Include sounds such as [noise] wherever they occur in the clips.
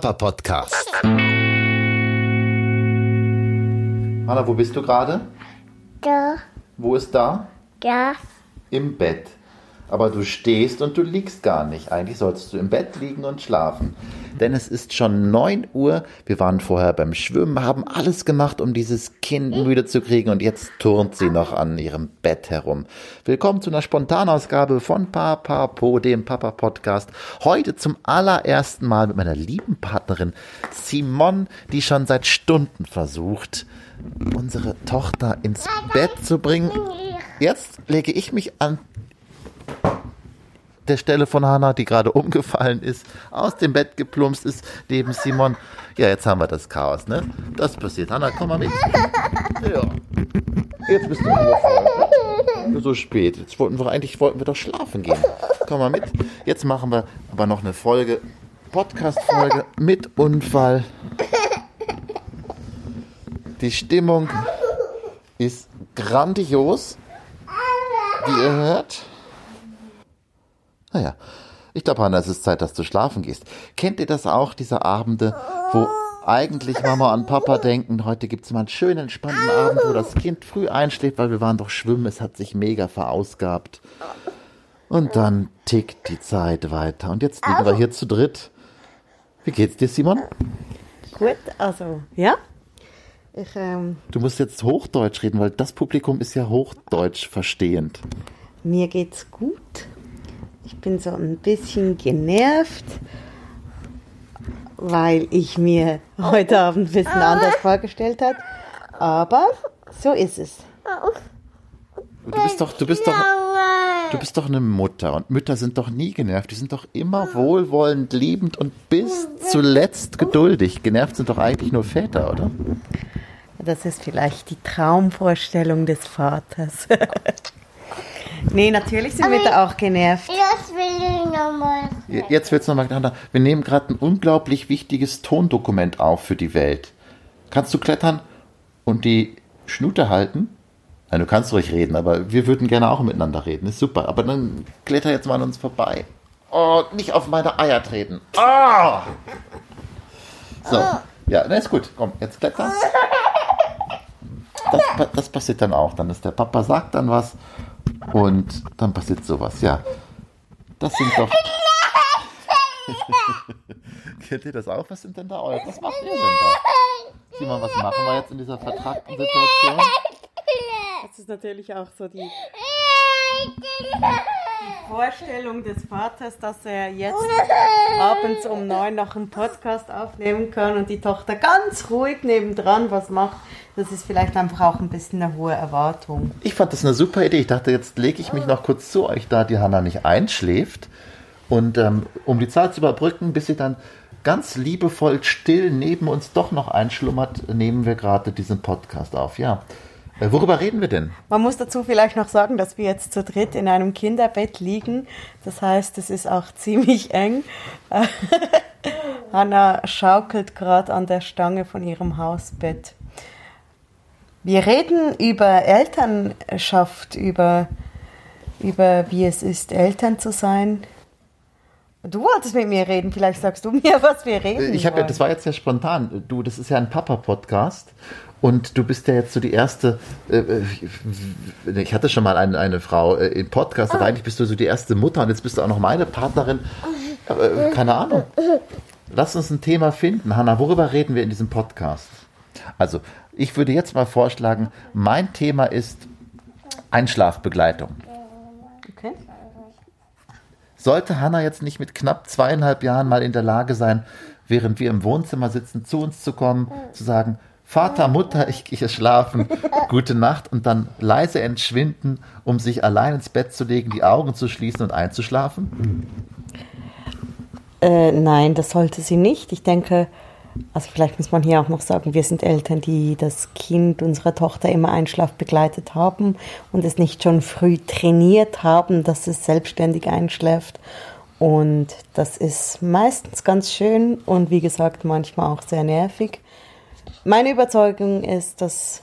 Papa Podcast. Hanna, wo bist du gerade? Da, Wo ist da? da, Im Bett. Aber du stehst und du liegst gar nicht. Eigentlich solltest du im Bett liegen und schlafen. Denn es ist schon 9 Uhr. Wir waren vorher beim Schwimmen, haben alles gemacht, um dieses Kind müde zu kriegen. Und jetzt turnt sie noch an ihrem Bett herum. Willkommen zu einer Spontanausgabe von Papa Po, dem Papa Podcast. Heute zum allerersten Mal mit meiner lieben Partnerin Simon, die schon seit Stunden versucht, unsere Tochter ins Bett zu bringen. Jetzt lege ich mich an der Stelle von Hannah, die gerade [laughs] umgefallen ist, aus dem Bett geplumpst ist, neben Simon. Ja, jetzt haben wir das Chaos, ne? Das passiert. Hannah, komm mal mit. [laughs] Ja. Jetzt bist du umgefallen. So spät. Jetzt wollten wir eigentlich wollten wir doch schlafen gehen. Komm mal mit. Jetzt machen wir aber noch eine Folge, Podcast-Folge mit Unfall. Die Stimmung ist grandios, wie ihr hört. Naja, ich glaube, Hanna, es ist Zeit, dass du schlafen gehst. Kennt ihr das auch, diese Abende, wo eigentlich Mama und Papa denken, heute gibt es mal einen schönen, entspannten Abend, wo das Kind früh einschläft, weil wir waren doch schwimmen, es hat sich mega verausgabt. Und dann tickt die Zeit weiter. Und jetzt liegen wir hier zu dritt. Wie geht's dir, Simon? Gut, also, ja. Ich, ähm, Du musst jetzt Hochdeutsch reden, weil das Publikum ist ja Hochdeutsch verstehend. mir geht's gut. Ich bin so ein bisschen genervt, weil ich mir heute Abend ein bisschen anders vorgestellt habe. Aber so ist es. Du bist doch, du bist doch, du bist doch eine Mutter und Mütter sind doch nie genervt. Die sind doch immer wohlwollend, liebend und bis zuletzt geduldig. Genervt sind doch eigentlich nur Väter, oder? Das ist vielleicht die Traumvorstellung des Vaters. [laughs] nee, natürlich sind wir da auch genervt. das will ich nochmal. Jetzt wird's nochmal miteinander. Wir nehmen gerade ein unglaublich wichtiges Tondokument auf für die Welt. Kannst du klettern und die Schnute halten? Nein, du kannst ruhig reden, aber wir würden gerne auch miteinander reden. Ist super. Aber dann kletter jetzt mal an uns vorbei. Oh, nicht auf meine Eier treten. Ah! So. Ja, na ist gut. Komm, jetzt kletter. [laughs] Das, das passiert dann auch. Dann ist der Papa sagt dann was und dann passiert sowas. Ja. Das sind doch. [laughs] Kennt ihr das auch? Was sind denn da eure? Was macht ihr denn da? Simon, was machen wir jetzt in dieser vertragten Situation? Das ist natürlich auch so die Vorstellung des Vaters, dass er jetzt [laughs] abends um neun noch einen Podcast aufnehmen kann und die Tochter ganz ruhig nebendran was macht. Das ist vielleicht einfach auch ein bisschen eine hohe Erwartung. Ich fand das eine super Idee. Ich dachte, jetzt lege ich mich noch kurz zu euch, da die Hanna nicht einschläft. Und ähm, um die Zeit zu überbrücken, bis sie dann ganz liebevoll still neben uns doch noch einschlummert, nehmen wir gerade diesen Podcast auf. Ja. Äh, worüber reden wir denn? Man muss dazu vielleicht noch sagen, dass wir jetzt zu dritt in einem Kinderbett liegen. Das heißt, es ist auch [laughs] ziemlich eng. [laughs] Hanna schaukelt gerade an der Stange von ihrem Hausbett. Wir reden über Elternschaft, über, über wie es ist, Eltern zu sein. Du wolltest mit mir reden, vielleicht sagst du mir, [laughs] was wir reden. Ich habe ja, das war jetzt ja spontan. Du, das ist ja ein Papa-Podcast. Und du bist ja jetzt so die erste, äh, äh, ich hatte schon mal eine, eine Frau äh, im Podcast, aber eigentlich bist du so die erste Mutter und jetzt bist du auch noch meine Partnerin. Äh, keine Ahnung. Lass uns ein Thema finden. Hanna, worüber reden wir in diesem Podcast? Also, ich würde jetzt mal vorschlagen, mein Thema ist Einschlafbegleitung. Okay. Sollte Hanna jetzt nicht mit knapp zweieinhalb Jahren mal in der Lage sein, während wir im Wohnzimmer sitzen, zu uns zu kommen, zu sagen, Vater, Mutter, ich gehe schlafen, [laughs] gute Nacht und dann leise entschwinden, um sich allein ins Bett zu legen, die Augen zu schließen und einzuschlafen? Äh, nein, das sollte sie nicht. Ich denke, also vielleicht muss man hier auch noch sagen, wir sind Eltern, die das Kind unserer Tochter immer Einschlaf begleitet haben und es nicht schon früh trainiert haben, dass es selbstständig einschläft. Und das ist meistens ganz schön und wie gesagt manchmal auch sehr nervig. Meine Überzeugung ist, dass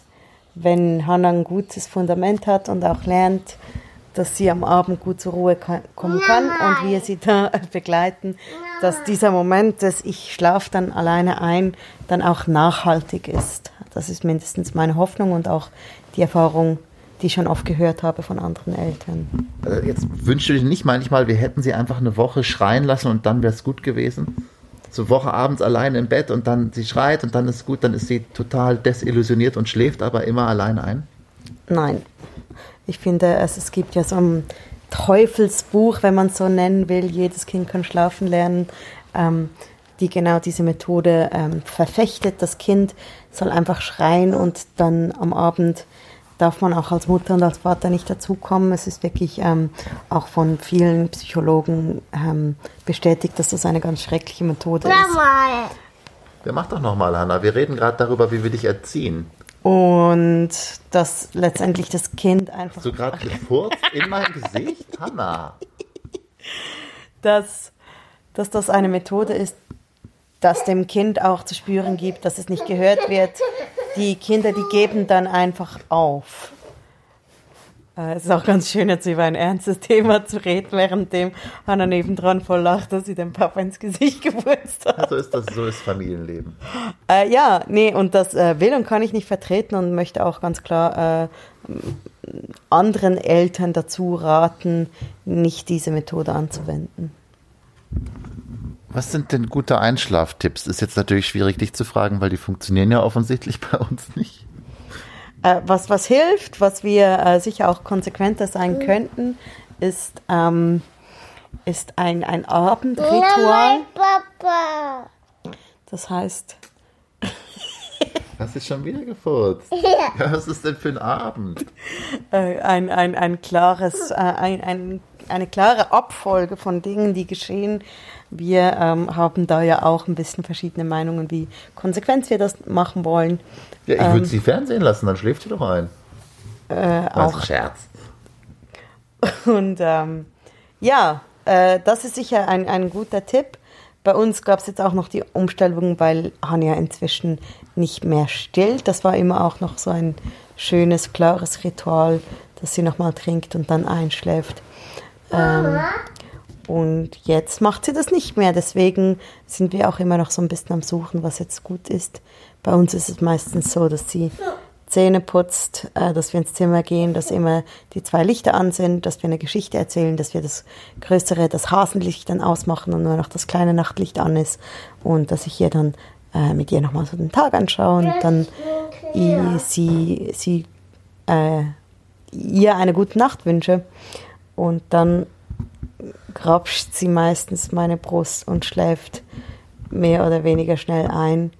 wenn Hannah ein gutes Fundament hat und auch lernt, dass sie am Abend gut zur Ruhe kommen kann und wir sie da [laughs] begleiten, dass dieser Moment, dass ich schlafe dann alleine ein, dann auch nachhaltig ist. Das ist mindestens meine Hoffnung und auch die Erfahrung, die ich schon oft gehört habe von anderen Eltern. Also jetzt du dir nicht manchmal, wir hätten sie einfach eine Woche schreien lassen und dann wäre es gut gewesen? So Woche abends alleine im Bett und dann sie schreit und dann ist gut, dann ist sie total desillusioniert und schläft aber immer allein ein? Nein. Ich finde, es, es gibt ja so ein Teufelsbuch, wenn man es so nennen will, jedes Kind kann schlafen lernen, ähm, die genau diese Methode ähm, verfechtet. Das Kind soll einfach schreien und dann am Abend darf man auch als Mutter und als Vater nicht dazukommen. Es ist wirklich ähm, auch von vielen Psychologen ähm, bestätigt, dass das eine ganz schreckliche Methode ist. Mama. Ja, mach doch nochmal, Hanna. Wir reden gerade darüber, wie wir dich erziehen. Und dass letztendlich das Kind einfach Hast du gerade [laughs] gefurzt in mein Gesicht? Hanna. dass, dass das eine Methode ist, dass dem Kind auch zu spüren gibt, dass es nicht gehört wird. Die Kinder, die geben dann einfach auf. Äh, Es ist auch ganz schön, jetzt über ein ernstes Thema zu reden, währenddem Hannah nebendran voll lacht, dass sie dem Papa ins Gesicht [laughs] gewurzt hat. So ist das, so ist Familienleben. Äh, ja, nee, und das äh, will und kann ich nicht vertreten und möchte auch ganz klar äh, anderen Eltern dazu raten, nicht diese Methode anzuwenden. Was sind denn gute Einschlaftipps? Ist jetzt natürlich schwierig, dich zu fragen, weil die funktionieren ja offensichtlich [laughs] bei uns nicht. Äh, was, was hilft, was wir äh, sicher auch konsequenter sein könnten, ist, ähm, ist ein, ein Abendritual. Papa. Das heißt, [laughs] Hast du schon wieder gefurzt? [laughs] Ja, was ist denn für ein Abend? äh, ein, ein, ein klares, äh, ein, ein, eine klare Abfolge von Dingen, die geschehen. Wir ähm, haben da ja auch ein bisschen verschiedene Meinungen, wie konsequent wir das machen wollen. Ja, ich Ähm. würde sie Fernsehen lassen, dann schläft sie doch ein. Äh, auch ein Scherz. [laughs] Und ähm, ja, äh, das ist sicher ein, ein guter Tipp. Bei uns gab es jetzt auch noch die Umstellung, weil Hanja inzwischen nicht mehr stillt. Das war immer auch noch so ein schönes, klares Ritual, dass sie nochmal trinkt und dann einschläft. Ähm, und jetzt macht sie das nicht mehr. Deswegen sind wir auch immer noch so ein bisschen am Suchen, was jetzt gut ist. Bei uns ist es meistens so, dass sie Zähne putzt, äh, dass wir ins Zimmer gehen, dass immer die zwei Lichter an sind, dass wir eine Geschichte erzählen, dass wir das größere, das Hasenlicht dann ausmachen und nur noch das kleine Nachtlicht an ist und dass ich ihr dann äh, mit ihr nochmal so den Tag anschaue und dann sie, sie äh, ihr eine gute Nacht wünsche und dann grapscht sie meistens meine Brust und schläft mehr oder weniger schnell ein.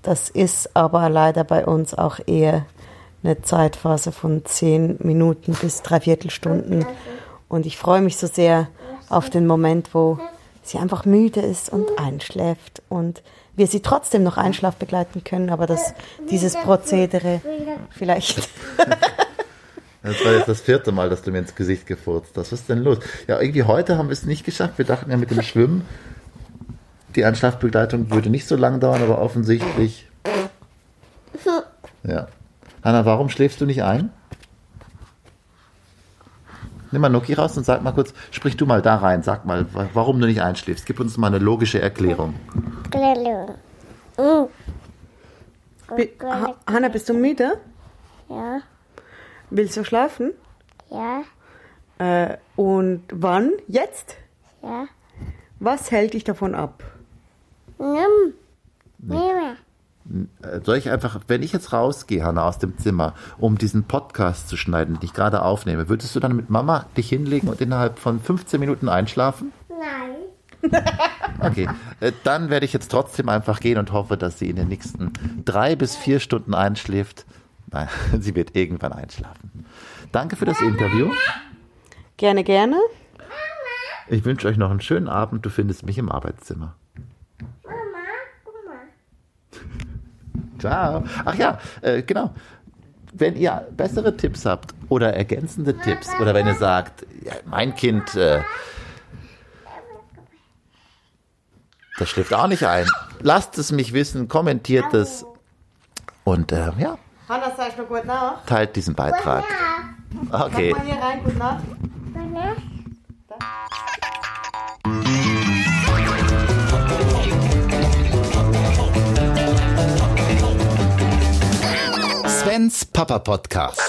Das ist aber leider bei uns auch eher eine Zeitphase von zehn Minuten bis dreiviertel Stunden. Und ich freue mich so sehr auf den Moment, wo sie einfach müde ist und einschläft und wir sie trotzdem noch Einschlaf begleiten können, aber dass dieses Prozedere vielleicht [laughs] Das war jetzt das vierte Mal, dass du mir ins Gesicht gefurzt hast. Was ist denn los? Ja, irgendwie heute haben wir es nicht geschafft. Wir dachten ja mit dem Schwimmen, die Einschlafbegleitung würde nicht so lange dauern, aber offensichtlich. Ja. Hanna, warum schläfst du nicht ein? Nimm mal Noki raus und sag mal kurz, sprich du mal da rein, sag mal, wa- warum du nicht einschläfst. Gib uns mal eine logische Erklärung. Ha- Hanna, bist du müde? Ja, Willst du schlafen? ja, Äh, und wann? Jetzt? ja. Was hält dich davon ab? Nimm. Nimm. Äh, Soll ich einfach, wenn ich jetzt rausgehe, Hanna, aus dem Zimmer, um diesen Podcast zu schneiden, den ich gerade aufnehme, würdest du dann mit Mama dich hinlegen und innerhalb von 15 Minuten einschlafen? Nein. [laughs] Okay, äh, dann werde ich jetzt trotzdem einfach gehen und hoffe, dass sie in den nächsten drei bis vier Stunden einschläft. Nein, [laughs] sie wird irgendwann einschlafen. Danke für das Interview. Gerne, gerne. Ich wünsche euch noch einen schönen Abend. Du findest mich im Arbeitszimmer. Mama, mal. Ciao. Ach ja, äh, genau. Wenn ihr bessere Tipps habt oder ergänzende Tipps oder wenn ihr sagt, ja, mein Kind, äh, das schläft auch nicht ein, lasst es mich wissen, kommentiert es und äh, ja, Hanna, sag nur gut nach. Teilt diesen Beitrag. Gute Nacht. Okay. Mach mal hier rein, gute Nacht. Gute Nacht. Svens Papa Podcast.